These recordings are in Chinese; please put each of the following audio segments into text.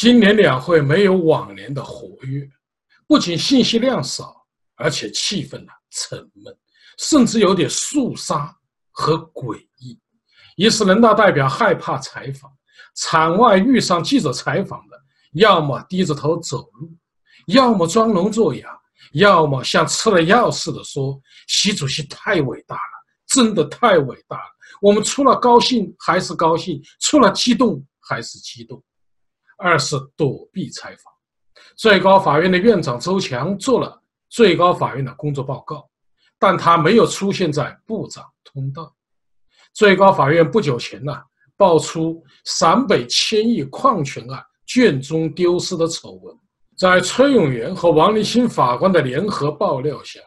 今年两会没有往年的活跃，不仅信息量少，而且气氛呢沉闷，甚至有点肃杀和诡异。一是人大代表害怕采访，场外遇上记者采访的，要么低着头走路，要么装聋作哑，要么像吃了药似的说：“习主席太伟大了，真的太伟大了。”我们除了高兴还是高兴，除了激动还是激动。二是躲避采访。最高法院的院长周强做了最高法院的工作报告，但他没有出现在部长通道。最高法院不久前呢，爆出陕北千亿矿权案卷宗丢失的丑闻，在崔永元和王立新法官的联合爆料下。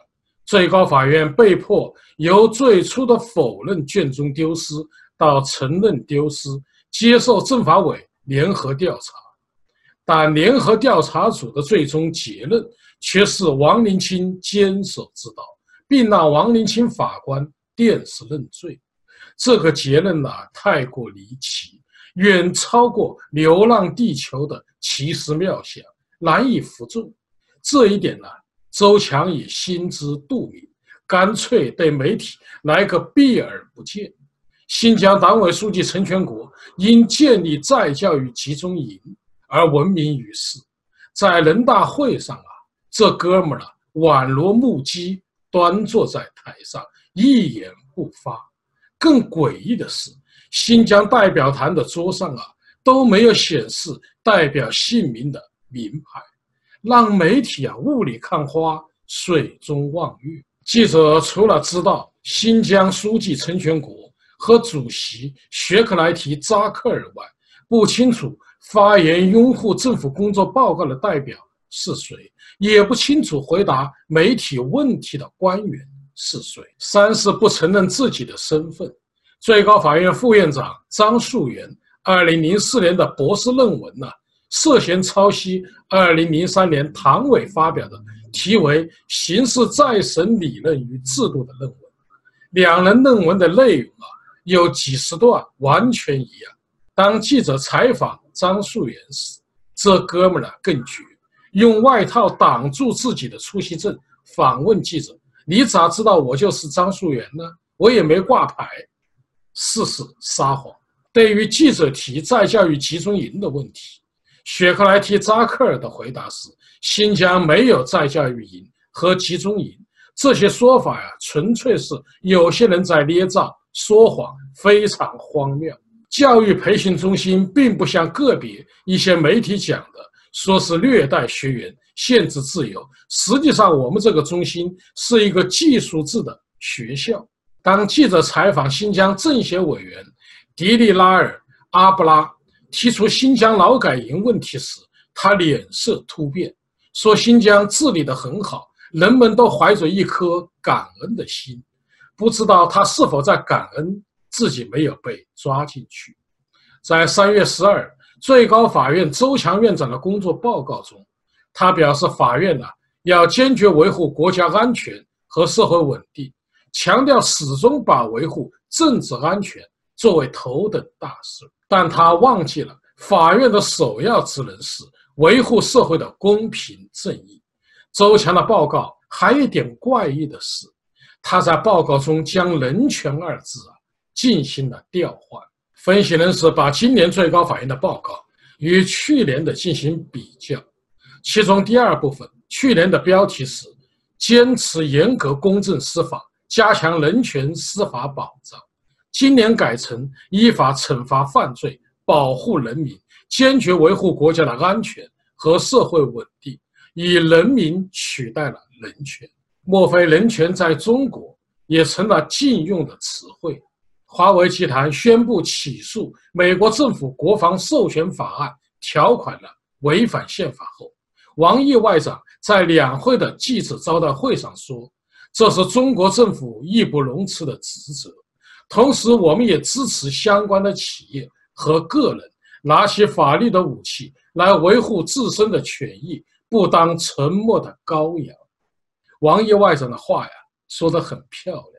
最高法院被迫由最初的否认卷宗丢失到承认丢失，接受政法委联合调查，但联合调查组的最终结论却是王林清监守自盗，并让王林清法官电视认罪。这个结论呢，太过离奇，远超过《流浪地球》的奇思妙想，难以服众。这一点呢？周强也心知肚明，干脆对媒体来个避而不见。新疆党委书记陈全国因建立再教育集中营而闻名于世，在人大会上啊，这哥们儿啊宛若木鸡，端坐在台上一言不发。更诡异的是，新疆代表团的桌上啊都没有显示代表姓名的名牌。让媒体啊雾里看花，水中望月。记者除了知道新疆书记陈全国和主席雪克来提扎克尔外，不清楚发言拥护政府工作报告的代表是谁，也不清楚回答媒体问题的官员是谁。三是不承认自己的身份。最高法院副院长张树元，二零零四年的博士论文呢？涉嫌抄袭2003年唐伟发表的题为《刑事再审理论与制度》的论文，两人论文的内容啊有几十段完全一样。当记者采访张树元时，这哥们儿呢更绝，用外套挡住自己的出席证，反问记者：“你咋知道我就是张树元呢？我也没挂牌。”事实撒谎。对于记者提再教育集中营的问题。雪克莱提扎克尔的回答是：新疆没有再教育营和集中营，这些说法呀，纯粹是有些人在捏造、说谎，非常荒谬。教育培训中心并不像个别一些媒体讲的，说是虐待学员、限制自由。实际上，我们这个中心是一个技术制的学校。当记者采访新疆政协委员迪利拉尔·阿布拉。提出新疆劳改营问题时，他脸色突变，说：“新疆治理得很好，人们都怀着一颗感恩的心。”不知道他是否在感恩自己没有被抓进去。在三月十二，最高法院周强院长的工作报告中，他表示，法院呢要坚决维护国家安全和社会稳定，强调始终把维护政治安全作为头等大事。但他忘记了，法院的首要职能是维护社会的公平正义。周强的报告还有一点怪异的是，他在报告中将“人权”二字啊进行了调换。分析人士把今年最高法院的报告与去年的进行比较，其中第二部分，去年的标题是“坚持严格公正司法，加强人权司法保障”。今年改成依法惩罚犯罪，保护人民，坚决维护国家的安全和社会稳定，以人民取代了人权。莫非人权在中国也成了禁用的词汇？华为集团宣布起诉美国政府国防授权法案条款的违反宪法后，王毅外长在两会的记者招待会上说：“这是中国政府义不容辞的职责。”同时，我们也支持相关的企业和个人拿起法律的武器来维护自身的权益，不当沉默的羔羊。王毅外长的话呀，说得很漂亮，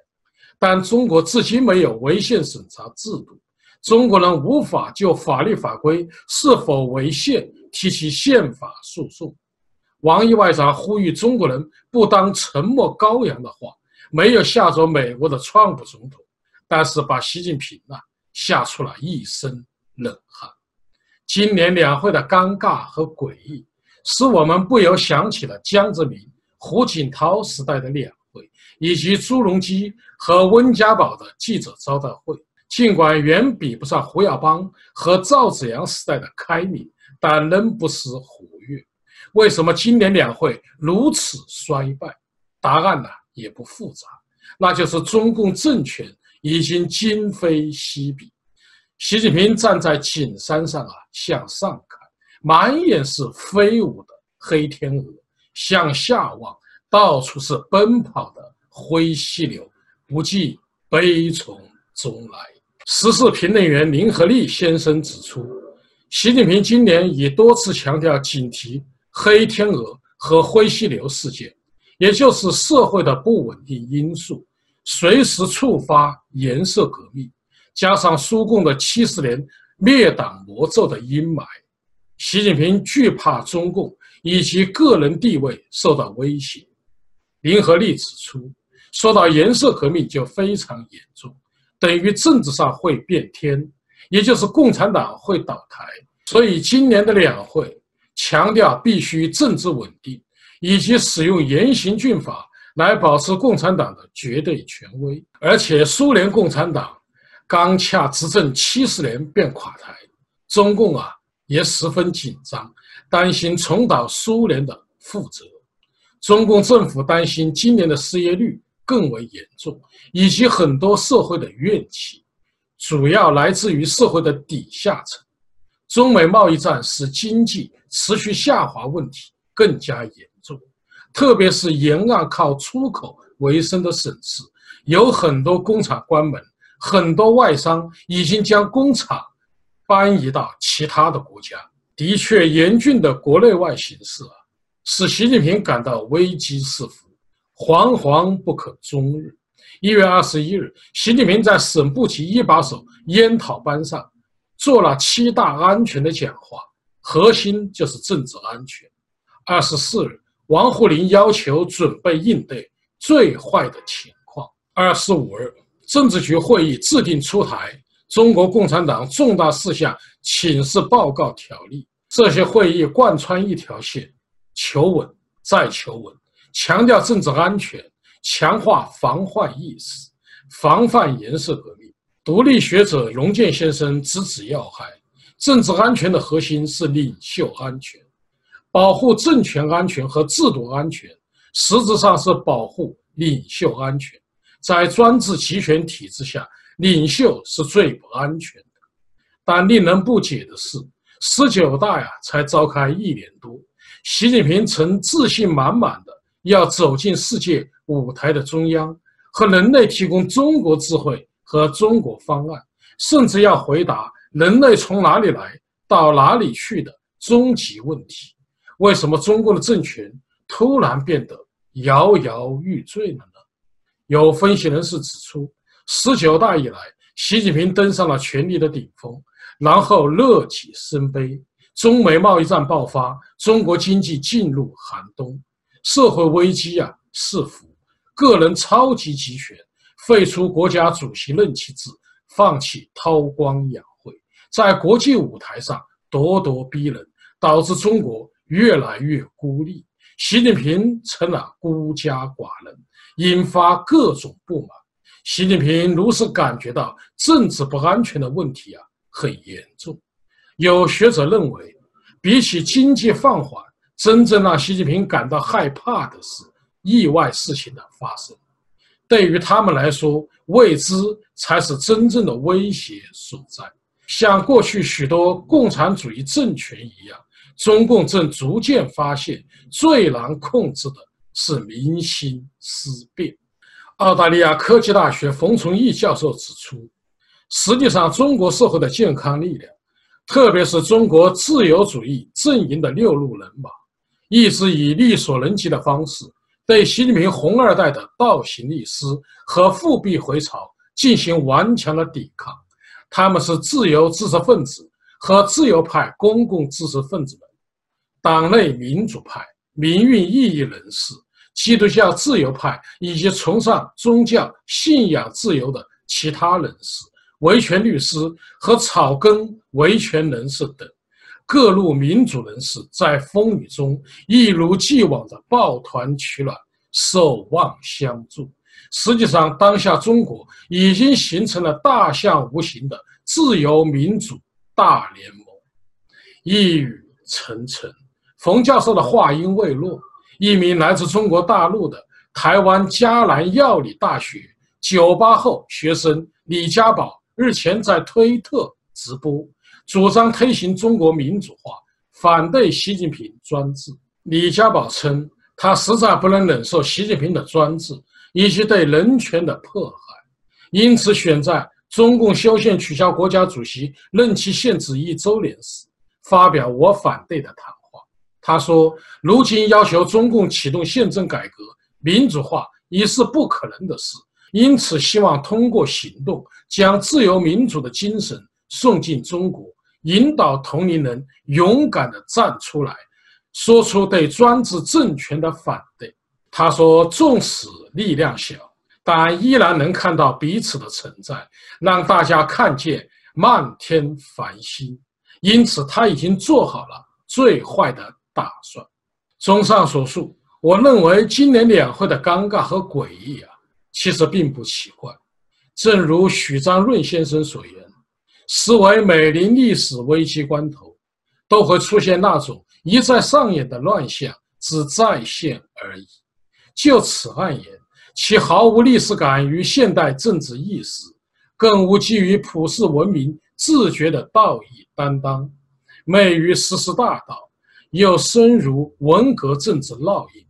但中国至今没有违宪审查制度，中国人无法就法律法规是否违宪提起宪法诉讼。王毅外长呼吁中国人不当沉默羔羊的话，没有吓走美国的川普总统，但是把习近平啊吓出了一身冷汗。今年两会的尴尬和诡异，使我们不由想起了江泽民、胡锦涛时代的两，以及朱镕基和温家宝的记者招待会。尽管远比不上胡耀邦和赵紫阳时代的开明，但仍不失活跃。为什么今年两会如此衰败？答案呢也不复杂，那就是中共政权已经今非昔比。习近平站在景山上啊，向上看，满眼是飞舞的黑天鹅；向下望，到处是奔跑的灰犀牛，不计悲从中来。时事评论员林和利先生指出，习近平今年已多次强调警惕。黑天鹅和灰犀牛事件，也就是社会的不稳定因素，随时触发颜色革命，加上苏共的七十年灭党魔咒的阴霾，习近平惧怕中共以及个人地位受到威胁。林和利指出，说到颜色革命就非常严重，等于政治上会变天，也就是共产党会倒台。所以今年的两会。强调必须政治稳定，以及使用严刑峻法来保持共产党的绝对权威。而且，苏联共产党刚恰执政七十年便垮台，中共啊也十分紧张，担心重蹈苏联的覆辙。中共政府担心今年的失业率更为严重，以及很多社会的怨气，主要来自于社会的底下层。中美贸易战使经济持续下滑问题更加严重，特别是沿岸靠出口为生的省市，有很多工厂关门，很多外商已经将工厂搬移到其他的国家。的确，严峻的国内外形势啊，使习近平感到危机四伏，惶惶不可终日。一月二十一日，习近平在省部级一把手研讨班上。做了七大安全的讲话，核心就是政治安全。二十四日，王沪宁要求准备应对最坏的情况。二十五日，政治局会议制定出台《中国共产党重大事项请示报告条例》，这些会议贯穿一条线：求稳再求稳，强调政治安全，强化防患意识，防范颜色革命。独立学者荣建先生直指要害：政治安全的核心是领袖安全，保护政权安全和制度安全，实质上是保护领袖安全。在专制集权体制下，领袖是最不安全的。但令人不解的是，十九大呀才召开一年多，习近平曾自信满满的要走进世界舞台的中央，和人类提供中国智慧。和中国方案，甚至要回答人类从哪里来到哪里去的终极问题。为什么中国的政权突然变得摇摇欲坠了呢？有分析人士指出，十九大以来，习近平登上了权力的顶峰，然后乐极生悲，中美贸易战爆发，中国经济进入寒冬，社会危机啊四伏，个人超级集权。废除国家主席任期制，放弃韬光养晦，在国际舞台上咄咄逼人，导致中国越来越孤立。习近平成了孤家寡人，引发各种不满。习近平如是感觉到政治不安全的问题啊很严重。有学者认为，比起经济放缓，真正让习近平感到害怕的是意外事情的发生。对于他们来说，未知才是真正的威胁所在。像过去许多共产主义政权一样，中共正逐渐发现，最难控制的是民心思变。澳大利亚科技大学冯崇义教授指出，实际上，中国社会的健康力量，特别是中国自由主义阵营的六路人马，一直以力所能及的方式。对习近平“红二代”的倒行逆施和复辟回潮进行顽强的抵抗，他们是自由知识分子和自由派公共知识分子们党内民主派、民运异议人士、基督教自由派以及崇尚宗教信仰自由的其他人士、维权律师和草根维权人士等各路民主人士，在风雨中一如既往的抱团取暖、守望相助。实际上，当下中国已经形成了大象无形的自由民主大联盟。一语成谶，冯教授的话音未落，一名来自中国大陆的台湾嘉南药理大学九八后学生李家宝日前在推特直播，主张推行中国民主化，反对习近平专制。李家宝称，他实在不能忍受习近平的专制以及对人权的迫害，因此选在中共修宪取消国家主席任期限制一周年时。发表我反对的谈话。他说：“如今要求中共启动宪政改革、民主化已是不可能的事，因此希望通过行动将自由民主的精神送进中国，引导同龄人勇敢地站出来，说出对专制政权的反对。”他说：“纵使力量小，但依然能看到彼此的存在，让大家看见漫天繁星。”因此，他已经做好了最坏的打算。综上所述，我认为今年两会的尴尬和诡异啊，其实并不奇怪。正如许章润先生所言：“实为每临历史危机关头，都会出现那种一再上演的乱象，只再现而已。”就此而言，其毫无历史感与现代政治意识，更无基于普世文明。自觉的道义担当，昧于时事大道，又深如文革政治烙印，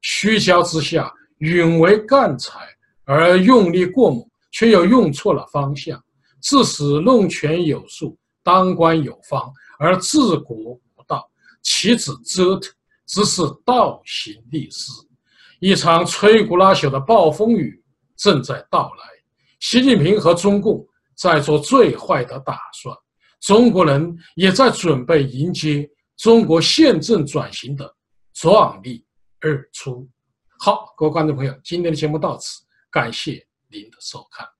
虚焦之下，允为干柴，而用力过猛，却又用错了方向，致使弄权有术，当官有方，而治国无道，岂止折腾，只是倒行逆施。一场摧枯拉朽的暴风雨正在到来，习近平和中共。在做最坏的打算，中国人也在准备迎接中国宪政转型的壮丽日出。好，各位观众朋友，今天的节目到此，感谢您的收看。